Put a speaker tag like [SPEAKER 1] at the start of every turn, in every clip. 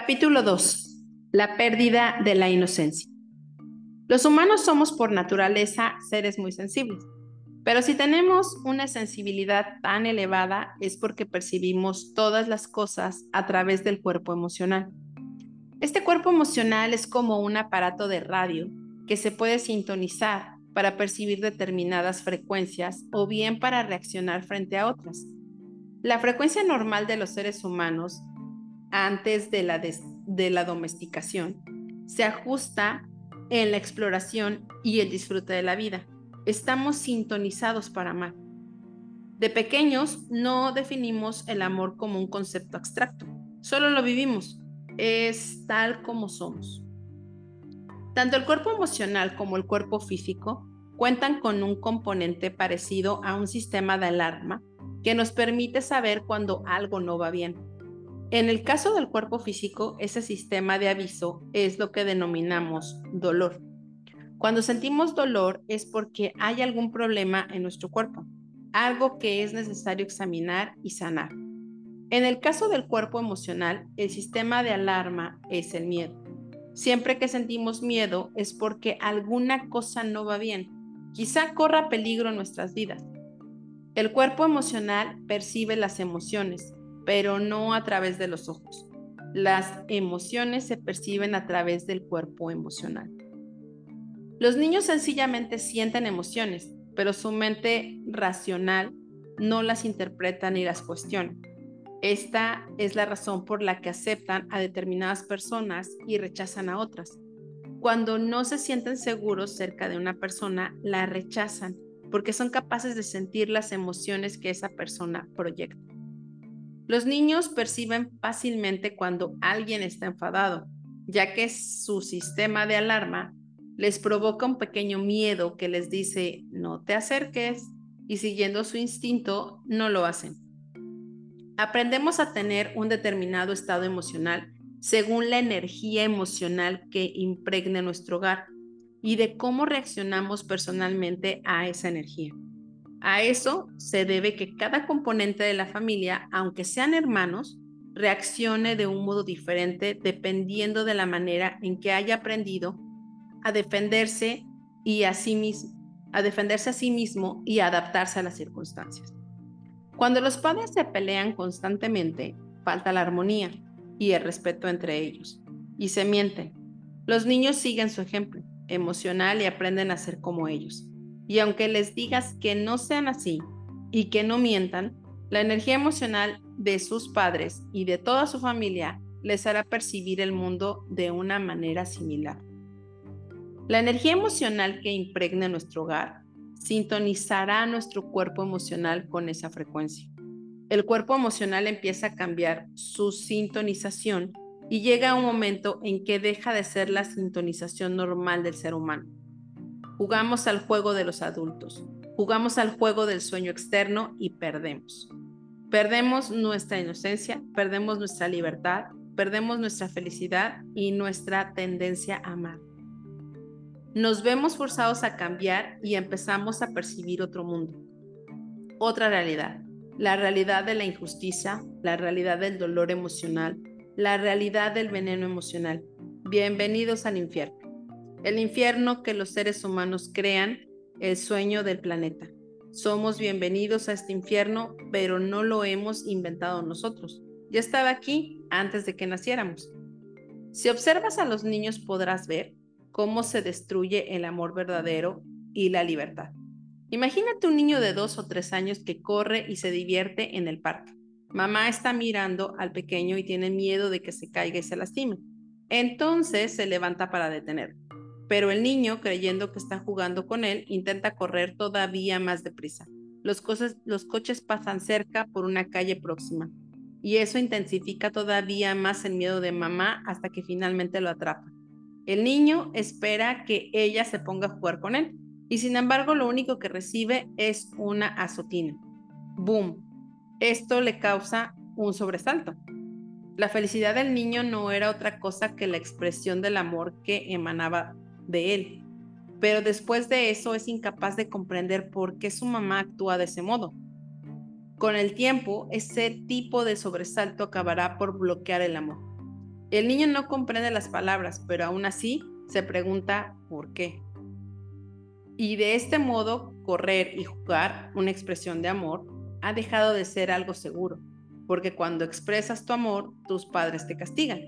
[SPEAKER 1] Capítulo 2. La pérdida de la inocencia. Los humanos somos por naturaleza seres muy sensibles, pero si tenemos una sensibilidad tan elevada es porque percibimos todas las cosas a través del cuerpo emocional. Este cuerpo emocional es como un aparato de radio que se puede sintonizar para percibir determinadas frecuencias o bien para reaccionar frente a otras. La frecuencia normal de los seres humanos antes de la, domesticación se ajusta en la exploración y el disfrute de la vida. Estamos sintonizados para amar. De pequeños no definimos el amor como un concepto abstracto, solo lo vivimos, es tal como somos. Tanto el cuerpo emocional como el cuerpo físico cuentan con un componente parecido a un sistema de alarma que nos permite saber cuando algo no va bien. En el caso del cuerpo físico, ese sistema de aviso es lo que denominamos dolor. Cuando sentimos dolor es porque hay algún problema en nuestro cuerpo, algo que es necesario examinar y sanar. En el caso del cuerpo emocional, el sistema de alarma es el miedo. Siempre que sentimos miedo es porque alguna cosa no va bien, quizá corra peligro en nuestras vidas. El cuerpo emocional percibe las emociones, pero no a través de los ojos. Las emociones se perciben a través del cuerpo emocional. Los niños sencillamente sienten emociones, pero su mente racional no las interpreta ni las cuestiona. Esta es la razón por la que aceptan a determinadas personas y rechazan a otras. Cuando no se sienten seguros cerca de una persona, la rechazan porque son capaces de sentir las emociones que esa persona proyecta. Los niños perciben fácilmente cuando alguien está enfadado, ya que su sistema de alarma les provoca un pequeño miedo que les dice no te acerques y siguiendo su instinto no lo hacen. Aprendemos a tener un determinado estado emocional según la energía emocional que impregne nuestro hogar y de cómo reaccionamos personalmente a esa energía. A eso se debe que cada componente de la familia, aunque sean hermanos, reaccione de un modo diferente dependiendo de la manera en que haya aprendido a defenderse y a a defenderse a sí mismo y adaptarse a las circunstancias. Cuando los padres se pelean constantemente, falta la armonía y el respeto entre ellos y se mienten. Los niños siguen su ejemplo emocional y aprenden a ser como ellos. Y aunque les digas que no sean así y que no mientan, la energía emocional de sus padres y de toda su familia les hará percibir el mundo de una manera similar. La energía emocional que impregne nuestro hogar sintonizará nuestro cuerpo emocional con esa frecuencia. El cuerpo emocional empieza a cambiar su sintonización y llega un momento en que deja de ser la sintonización normal del ser humano Jugamos al juego de los adultos, jugamos al juego del sueño externo y perdemos. Perdemos nuestra inocencia, perdemos nuestra libertad, perdemos nuestra felicidad y nuestra tendencia a amar. Nos vemos forzados a cambiar y empezamos a percibir otro mundo, otra realidad, la realidad de la injusticia, la realidad del dolor emocional, la realidad del veneno emocional. Bienvenidos al infierno el infierno que los seres humanos crean, el sueño del planeta. Somos bienvenidos a este infierno, pero no lo hemos inventado nosotros. Ya estaba aquí antes de que naciéramos. Si observas a los niños podrás ver cómo se destruye el amor verdadero y la libertad. Imagínate un niño de dos o tres años que corre y se divierte en el parque. Mamá está mirando al pequeño y tiene miedo de que se caiga y se lastime. Entonces se levanta para detenerlo pero el niño, creyendo que está jugando con él, intenta correr todavía más deprisa. Los, los coches pasan cerca por una calle próxima y eso intensifica todavía más el miedo de mamá hasta que finalmente lo atrapa. El niño espera que ella se ponga a jugar con él y sin embargo lo único que recibe es una azotina. ¡Boom! Esto le causa un sobresalto. La felicidad del niño no era otra cosa que la expresión del amor que emanaba de él. Pero después de eso es incapaz de comprender por qué su mamá actúa de ese modo. Con el tiempo, ese tipo de sobresalto acabará por bloquear el amor. El niño no comprende las palabras, pero aún así se pregunta por qué. Y de este modo, correr y jugar, una expresión de amor, ha dejado de ser algo seguro, porque cuando expresas tu amor, tus padres te castigan.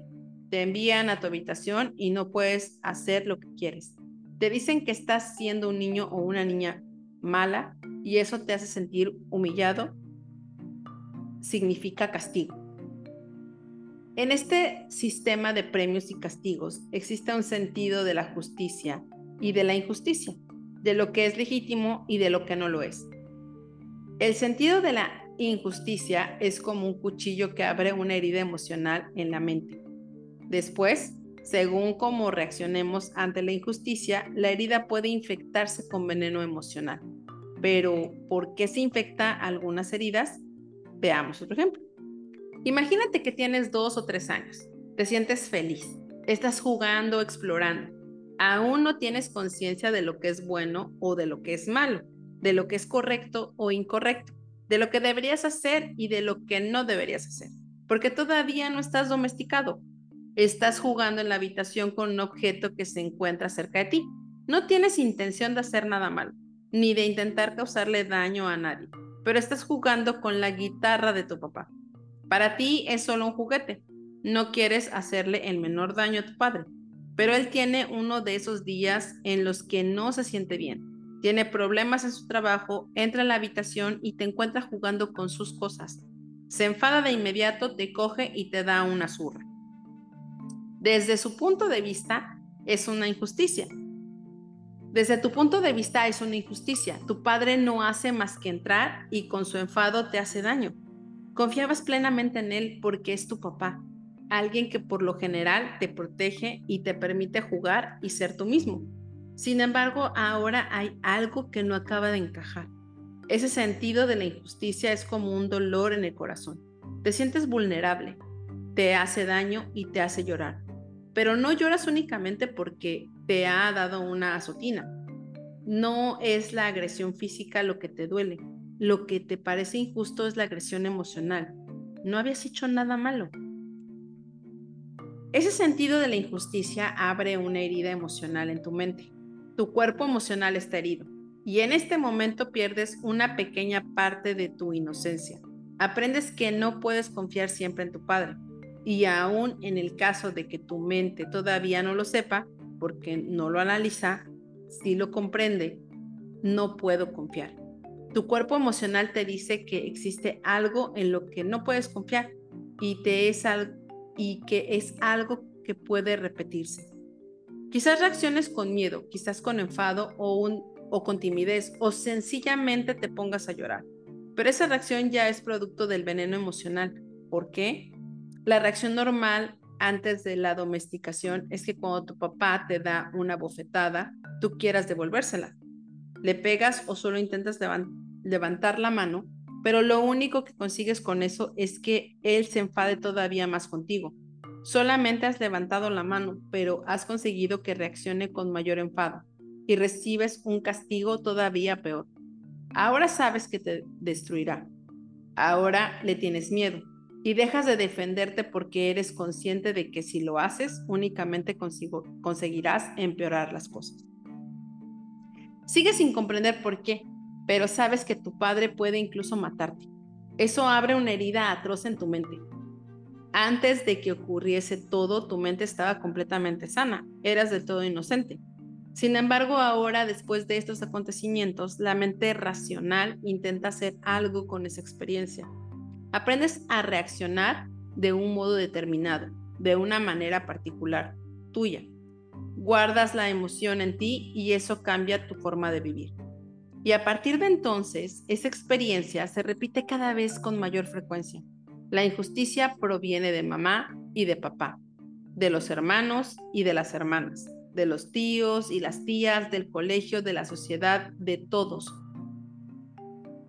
[SPEAKER 1] Te envían a tu habitación y no puedes hacer lo que quieres. Te dicen que estás siendo un niño o una niña mala y eso te hace sentir humillado. Significa castigo. En este sistema de premios y castigos existe un sentido de la justicia y de la injusticia, de lo que es legítimo y de lo que no lo es. El sentido de la injusticia es como un cuchillo que abre una herida emocional en la mente. Después, según cómo reaccionemos ante la injusticia, la herida puede infectarse con veneno emocional. Pero, ¿por qué se infecta algunas heridas? Veamos otro ejemplo. Imagínate que tienes dos o tres años, te sientes feliz, estás jugando, explorando, aún no tienes conciencia de lo que es bueno o de lo que es malo, de lo que es correcto o incorrecto, de lo que deberías hacer y de lo que no deberías hacer, porque todavía no estás domesticado. Estás jugando en la habitación con un objeto que se encuentra cerca de ti. No tienes intención de hacer nada malo, ni de intentar causarle daño a nadie, pero estás jugando con la guitarra de tu papá para ti es solo un juguete. No quieres hacerle el menor daño a tu padre, pero él tiene uno de esos días en los que no se siente bien. Tiene problemas en su trabajo, entra en la habitación y te encuentra jugando con sus cosas. Se enfada de inmediato, te coge y te da una zurra. Desde su punto de vista, es una injusticia. Desde tu punto de vista es una injusticia. Tu padre no hace más que entrar y con su enfado te hace daño. Confiabas plenamente en él porque es tu papá, alguien que por lo general te protege y te permite jugar y ser tú mismo. Sin embargo, ahora hay algo que no acaba de encajar. Ese sentido de la injusticia es como un dolor en el corazón. Te sientes vulnerable, te hace daño y te hace llorar. Pero no lloras únicamente porque te ha dado una azotina. No es la agresión física lo que te duele, lo que te parece injusto es la agresión emocional. No habías hecho nada malo. Ese sentido de la injusticia abre una herida emocional en tu mente. Tu cuerpo emocional está herido y en este momento pierdes una pequeña parte de tu inocencia. Aprendes que no puedes confiar siempre en tu padre y aún en el caso de que tu mente todavía no lo sepa, porque no lo analiza, si lo comprende, no puedo confiar. Tu cuerpo emocional te dice que existe algo en lo que no puedes confiar y, te es y que es algo que puede repetirse. Quizás reacciones con miedo, quizás con enfado o, un, o con timidez o sencillamente te pongas a llorar. Pero esa reacción ya es producto del veneno emocional. ¿Por qué? La reacción normal antes de la domesticación es que cuando tu papá te da una bofetada, tú quieras devolvérsela. Le pegas o solo intentas levantar la mano, pero lo único que consigues con eso es que él se enfade todavía más contigo. Solamente has levantado la mano, pero has conseguido que reaccione con mayor enfado y recibes un castigo todavía peor. Ahora sabes que te destruirá. Ahora le tienes miedo y dejas de defenderte porque eres consciente de que si lo haces únicamente conseguirás empeorar las cosas. Sigues sin comprender por qué, pero sabes que tu padre puede incluso matarte. Eso abre una herida atroz en tu mente. Antes de que ocurriese todo, tu mente estaba completamente sana, eras de todo inocente. Sin embargo, ahora, después de estos acontecimientos, la mente racional intenta hacer algo con esa experiencia. Aprendes a reaccionar de un modo determinado, de una manera particular, tuya guardas la emoción en ti y eso cambia tu forma de vivir. Y a partir de entonces, esa experiencia se repite cada vez con mayor frecuencia. La injusticia proviene de mamá y de papá, de los hermanos y de las hermanas, de los tíos y las tías, del colegio, de la sociedad, de todos.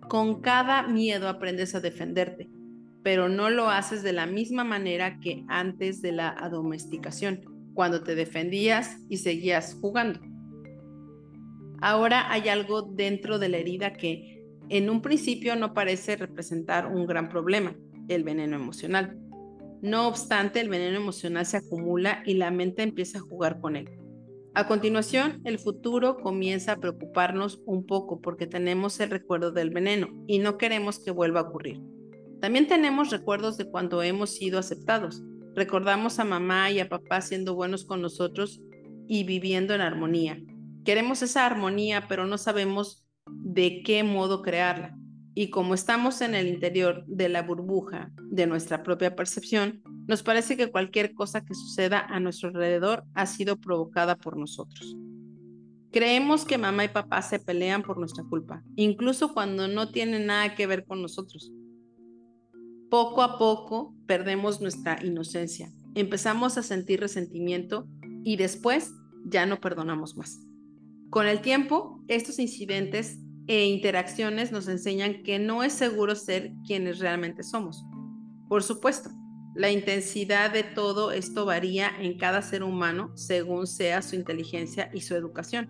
[SPEAKER 1] Con cada miedo aprendes a defenderte, pero no lo haces de la misma manera que antes de la domesticación cuando te defendías y seguías jugando. Ahora hay algo dentro de la herida que en un principio no parece representar un gran problema, el veneno emocional. No obstante, el veneno emocional se acumula y la mente empieza a jugar con él. A continuación, el futuro comienza a preocuparnos un poco porque tenemos el recuerdo del veneno y no queremos que vuelva a ocurrir. También tenemos recuerdos de cuando hemos sido aceptados. Recordamos a mamá y a papá siendo buenos con nosotros y viviendo en armonía. Queremos esa armonía, pero no sabemos de qué modo crearla. Y como estamos en el interior de la burbuja de nuestra propia percepción, nos parece que cualquier cosa que suceda a nuestro alrededor ha sido provocada por nosotros. Creemos que mamá y papá se pelean por nuestra culpa, incluso cuando no tienen nada que ver con nosotros. Poco a poco perdemos nuestra inocencia, empezamos a sentir resentimiento y después ya no perdonamos más. Con el tiempo, estos incidentes e interacciones nos enseñan que no es seguro ser quienes realmente somos. Por supuesto, la intensidad de todo esto varía en cada ser humano según sea su inteligencia y su educación.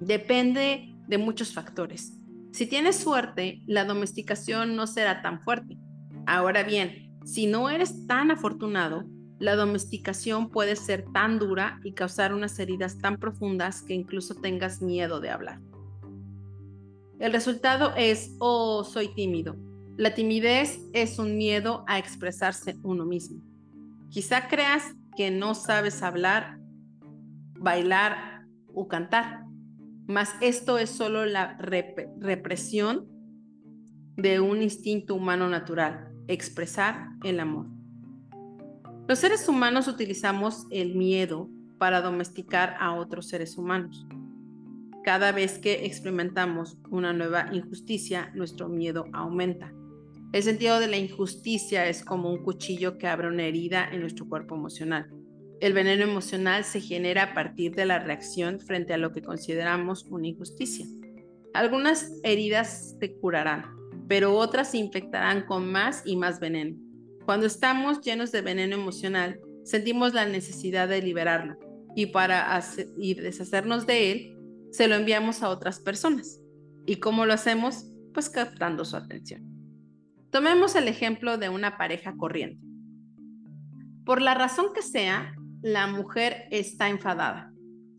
[SPEAKER 1] Depende de muchos factores. Si tienes suerte, la domesticación no será tan fuerte. Ahora bien, si no eres tan afortunado, la domesticación puede ser tan dura y causar unas heridas tan profundas que incluso tengas miedo de hablar. El resultado es, oh, soy tímido. La timidez es un miedo a expresarse uno mismo. Quizá creas que no sabes hablar, bailar o cantar, mas esto es solo la represión de un instinto humano natural, expresar el amor. Los seres humanos utilizamos el miedo para domesticar a otros seres humanos. Cada vez que experimentamos una nueva injusticia, nuestro miedo aumenta. El sentido de la injusticia es como un cuchillo que abre una herida en nuestro cuerpo emocional. El veneno emocional se genera a partir de la reacción frente a lo que consideramos una injusticia. Algunas heridas se curarán, pero otras se infectarán con más y más veneno. Cuando estamos llenos de veneno emocional, sentimos la necesidad de liberarlo y para y deshacernos de él, se lo enviamos a otras personas. ¿Y cómo lo hacemos? Pues captando su atención. Tomemos el ejemplo de una pareja corriente. Por la razón que sea, la mujer está enfadada.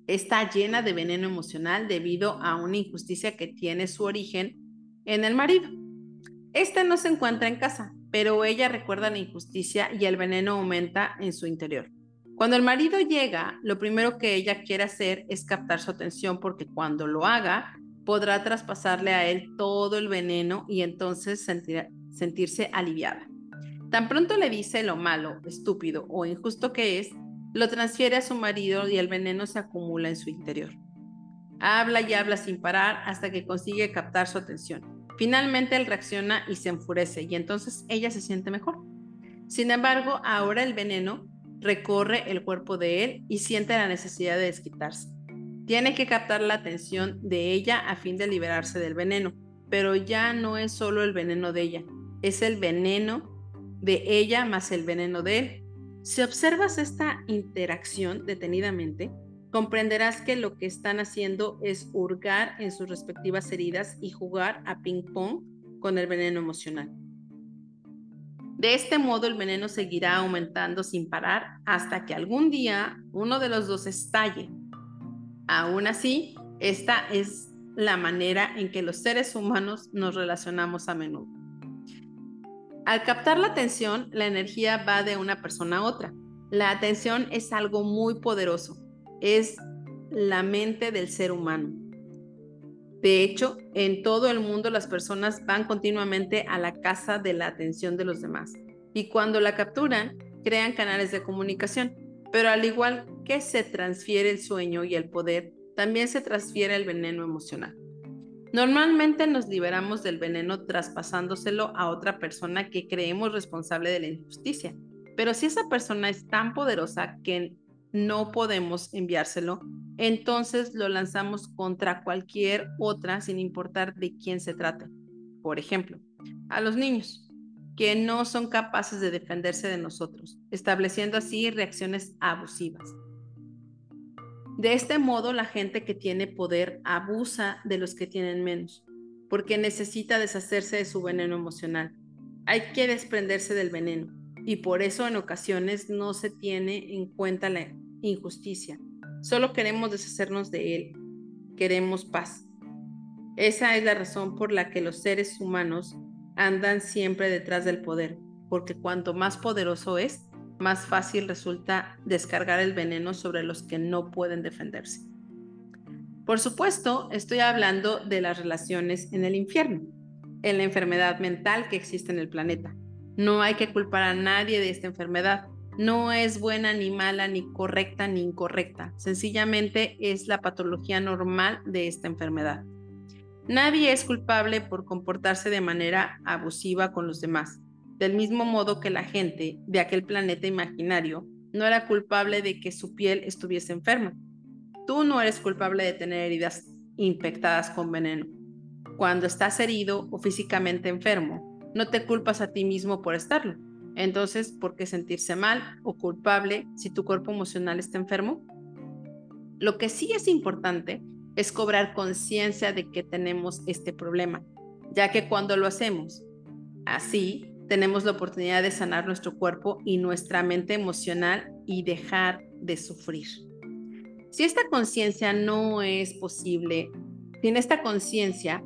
[SPEAKER 1] Está llena de veneno emocional debido a una injusticia que tiene su origen en el marido. Este no se encuentra en casa, pero ella recuerda la injusticia y el veneno aumenta en su interior. Cuando el marido llega, lo primero que ella quiere hacer es captar su atención porque cuando lo haga, podrá traspasarle a él todo el veneno y entonces sentirse aliviada. Tan pronto le dice lo malo, estúpido o injusto que es, lo transfiere a su marido y el veneno se acumula en su interior. Habla y habla sin parar hasta que consigue captar su atención. Finalmente él reacciona y se enfurece y entonces ella se siente mejor. Sin embargo, ahora el veneno recorre el cuerpo de él y siente la necesidad de desquitarse. Tiene que captar la atención de ella a fin de liberarse del veneno, pero ya no es solo el veneno de ella, es el veneno de ella más el veneno de él. Si observas esta interacción detenidamente, comprenderás que lo que están haciendo es hurgar en sus respectivas heridas y jugar a ping-pong con el veneno emocional. De este modo el veneno seguirá aumentando sin parar hasta que algún día uno de los dos estalle. Aún así, esta es la manera en que los seres humanos nos relacionamos a menudo. Al captar la atención, la energía va de una persona a otra. La atención es algo muy poderoso. Es la mente del ser humano. De hecho, en todo el mundo las personas van continuamente a la casa de la atención de los demás y cuando la capturan, crean canales de comunicación. Pero al igual que se transfiere el sueño y el poder, también se transfiere el veneno emocional. Normalmente nos liberamos del veneno traspasándoselo a otra persona que creemos responsable de la injusticia. Pero si esa persona es tan poderosa que no podemos enviárselo, entonces lo lanzamos contra cualquier otra sin importar de quién se trate. Por ejemplo, a los niños, que no son capaces de defenderse de nosotros, estableciendo así reacciones abusivas. De este modo, la gente que tiene poder abusa de los que tienen menos, porque necesita deshacerse de su veneno emocional. Hay que desprenderse del veneno y por eso en ocasiones no se tiene en cuenta la injusticia. Solo queremos deshacernos de él, queremos paz. Esa es la razón por la que los seres humanos andan siempre detrás del poder, porque cuanto más poderoso es, más fácil resulta descargar el veneno sobre los que no pueden defenderse. Por supuesto, estoy hablando de las relaciones en el infierno, en la enfermedad mental que existe en el planeta. No hay que culpar a nadie de esta enfermedad. No es buena ni mala, ni correcta ni incorrecta. Sencillamente es la patología normal de esta enfermedad. Nadie es culpable por comportarse de manera abusiva con los demás, del mismo modo que la gente de aquel planeta imaginario no era culpable de que su piel estuviese enferma. Tú no eres culpable de tener heridas infectadas con veneno. Cuando estás herido o físicamente enfermo, no te culpas a ti mismo por estarlo. Entonces, ¿por qué sentirse mal o culpable si tu cuerpo emocional está enfermo? Lo que sí es importante es cobrar conciencia de que tenemos este problema, ya que cuando lo hacemos así, tenemos la oportunidad de sanar nuestro cuerpo y nuestra mente emocional y dejar de sufrir. Si esta conciencia no es posible, sin esta conciencia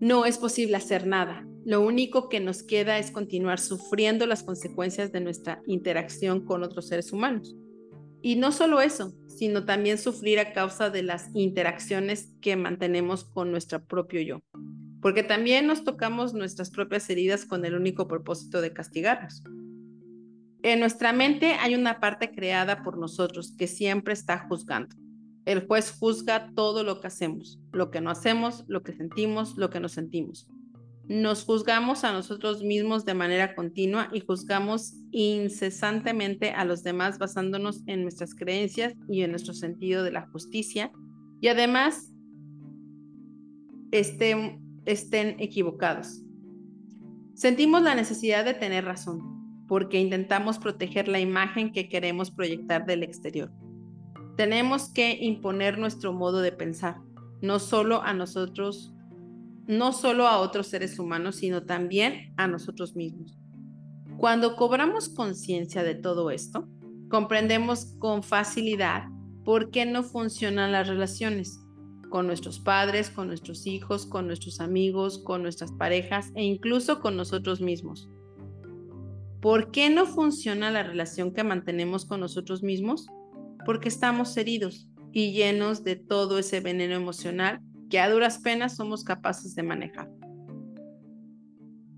[SPEAKER 1] no es posible hacer nada. Lo único que nos queda es continuar sufriendo las consecuencias de nuestra interacción con otros seres humanos. Y no solo eso, sino también sufrir a causa de las interacciones que mantenemos con nuestro propio yo. Porque también nos tocamos nuestras propias heridas con el único propósito de castigarnos. En nuestra mente hay una parte creada por nosotros que siempre está juzgando. El juez juzga todo lo que hacemos, lo que no hacemos, lo que sentimos, lo que no sentimos. Nos juzgamos a nosotros mismos de manera continua y juzgamos incesantemente a los demás basándonos en nuestras creencias y en nuestro sentido de la justicia y además estén, estén equivocados. Sentimos la necesidad de tener razón porque intentamos proteger la imagen que queremos proyectar del exterior. Tenemos que imponer nuestro modo de pensar, no solo a nosotros no solo a otros seres humanos, sino también a nosotros mismos. Cuando cobramos conciencia de todo esto, comprendemos con facilidad por qué no funcionan las relaciones con nuestros padres, con nuestros hijos, con nuestros amigos, con nuestras parejas e incluso con nosotros mismos. ¿Por qué no funciona la relación que mantenemos con nosotros mismos? Porque estamos heridos y llenos de todo ese veneno emocional que a duras penas somos capaces de manejar.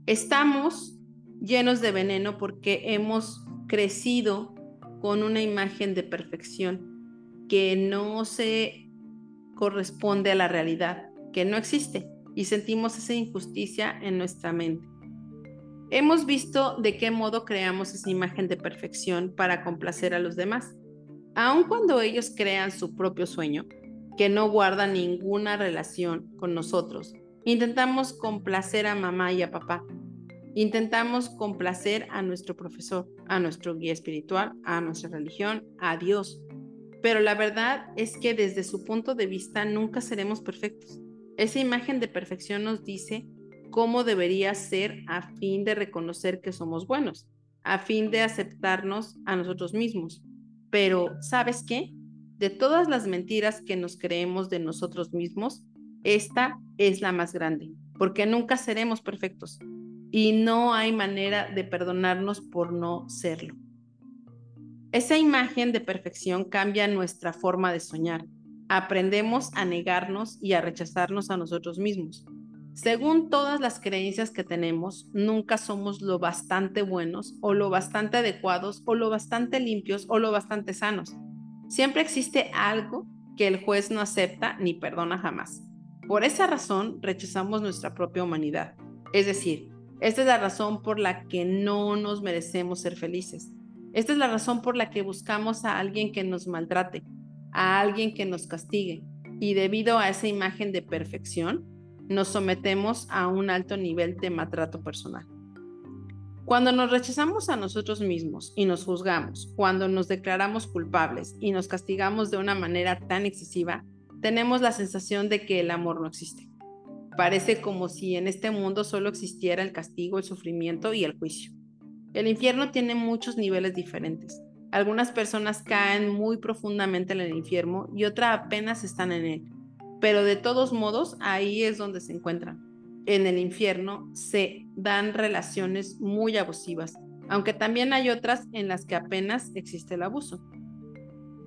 [SPEAKER 1] Estamos llenos de veneno porque hemos crecido con una imagen de perfección que no se corresponde a la realidad, que no existe, y sentimos esa injusticia en nuestra mente. Hemos visto de qué modo creamos esa imagen de perfección para complacer a los demás, aun cuando ellos crean su propio sueño que no guarda ninguna relación con nosotros. Intentamos complacer a mamá y a papá. Intentamos complacer a nuestro profesor, a nuestro guía espiritual, a nuestra religión, a Dios. Pero la verdad es que desde su punto de vista nunca seremos perfectos. Esa imagen de perfección nos dice cómo debería ser a fin de reconocer que somos buenos, a fin de aceptarnos a nosotros mismos. Pero, ¿sabes qué? de todas las mentiras que nos creemos de nosotros mismos, esta es la más grande, porque nunca seremos perfectos y no hay manera de perdonarnos por no serlo. Esa imagen de perfección cambia nuestra forma de soñar. Aprendemos a negarnos y a rechazarnos a nosotros mismos. Según todas las creencias que tenemos, nunca somos lo bastante buenos o lo bastante adecuados o lo bastante limpios o lo bastante sanos. Siempre existe algo que el juez no acepta ni perdona jamás. Por esa razón rechazamos nuestra propia humanidad. Es decir, esta es la razón por la que no nos merecemos ser felices. Esta es la razón por la que buscamos a alguien que nos maltrate, a alguien que nos castigue. Y debido a esa imagen de perfección, nos sometemos a un alto nivel de maltrato personal. Cuando nos rechazamos a nosotros mismos y nos juzgamos, cuando nos declaramos culpables y nos castigamos de una manera tan excesiva, tenemos la sensación de que el amor no existe. Parece como si en este mundo solo existiera el castigo, el sufrimiento y el juicio. El infierno tiene muchos niveles diferentes. Algunas personas caen muy profundamente en el infierno y otras apenas están en él. Pero de todos modos, ahí es donde se encuentran. En el infierno se dan relaciones muy abusivas, aunque también hay otras en las que apenas existe el abuso.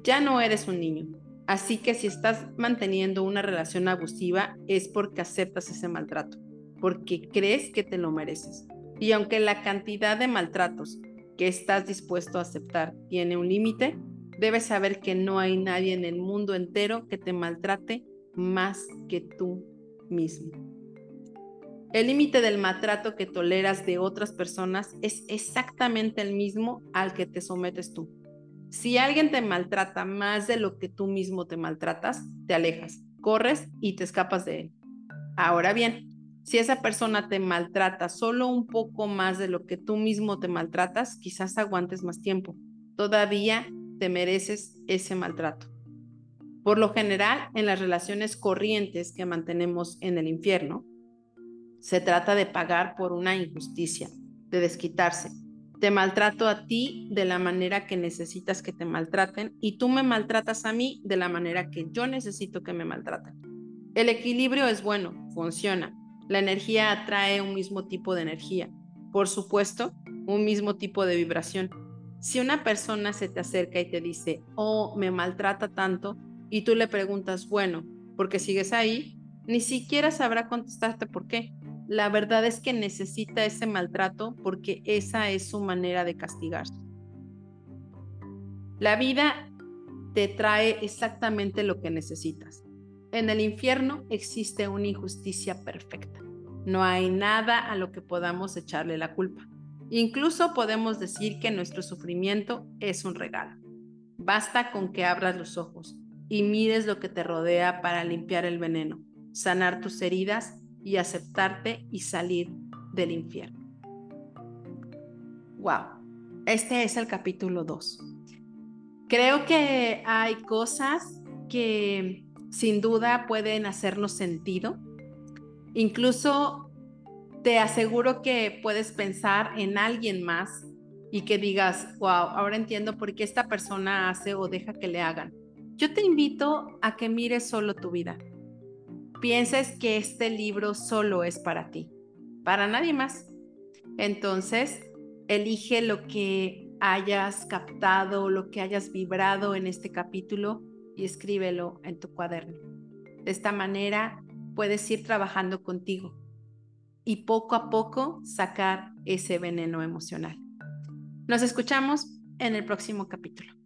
[SPEAKER 1] Ya no eres un niño, así que si estás manteniendo una relación abusiva es porque aceptas ese maltrato, porque crees que te lo mereces. Y aunque la cantidad de maltratos que estás dispuesto a aceptar tiene un límite, debes saber que no hay nadie en el mundo entero que te maltrate más que tú mismo. El límite del maltrato que toleras de otras personas es exactamente el mismo al que te sometes tú. Si alguien te maltrata más de lo que tú mismo te maltratas, te alejas, corres y te escapas de él. Ahora bien, si esa persona te maltrata solo un poco más de lo que tú mismo te maltratas, quizás aguantes más tiempo. Todavía te mereces ese maltrato. Por lo general, en las relaciones corrientes que mantenemos en el infierno, se trata de pagar por una injusticia, de desquitarse. Te maltrato a ti de la manera que necesitas que te maltraten y tú me maltratas a mí de la manera que yo necesito que me maltraten. El equilibrio es bueno, funciona, la energía atrae un mismo tipo de energía. Por supuesto, un mismo tipo de vibración. Si una persona se te acerca y te dice, oh, me maltrata tanto, y tú le preguntas, bueno, ¿por qué sigues ahí? Ni siquiera sabrá contestarte por qué. La verdad es que necesita ese maltrato porque esa es su manera de castigarse. La vida te trae exactamente lo que necesitas. En el infierno existe una injusticia perfecta. No hay nada a lo que podamos echarle la culpa. Incluso podemos decir que nuestro sufrimiento es un regalo. Basta con que abras los ojos y mires lo que te rodea para limpiar el veneno, sanar tus heridas y aceptarte y salir del infierno. Wow, este es el capítulo 2. Creo que hay cosas que sin duda pueden hacernos sentido. Incluso te aseguro que puedes pensar en alguien más y que digas, wow, ahora entiendo por qué esta persona hace o deja que le hagan. Yo te invito a que mires solo tu vida. Pienses que este libro solo es para ti, para nadie más. Entonces, elige lo que hayas captado, lo que hayas vibrado en este capítulo y escríbelo en tu cuaderno. De esta manera puedes ir trabajando contigo y poco a poco sacar ese veneno emocional. Nos escuchamos en el próximo capítulo.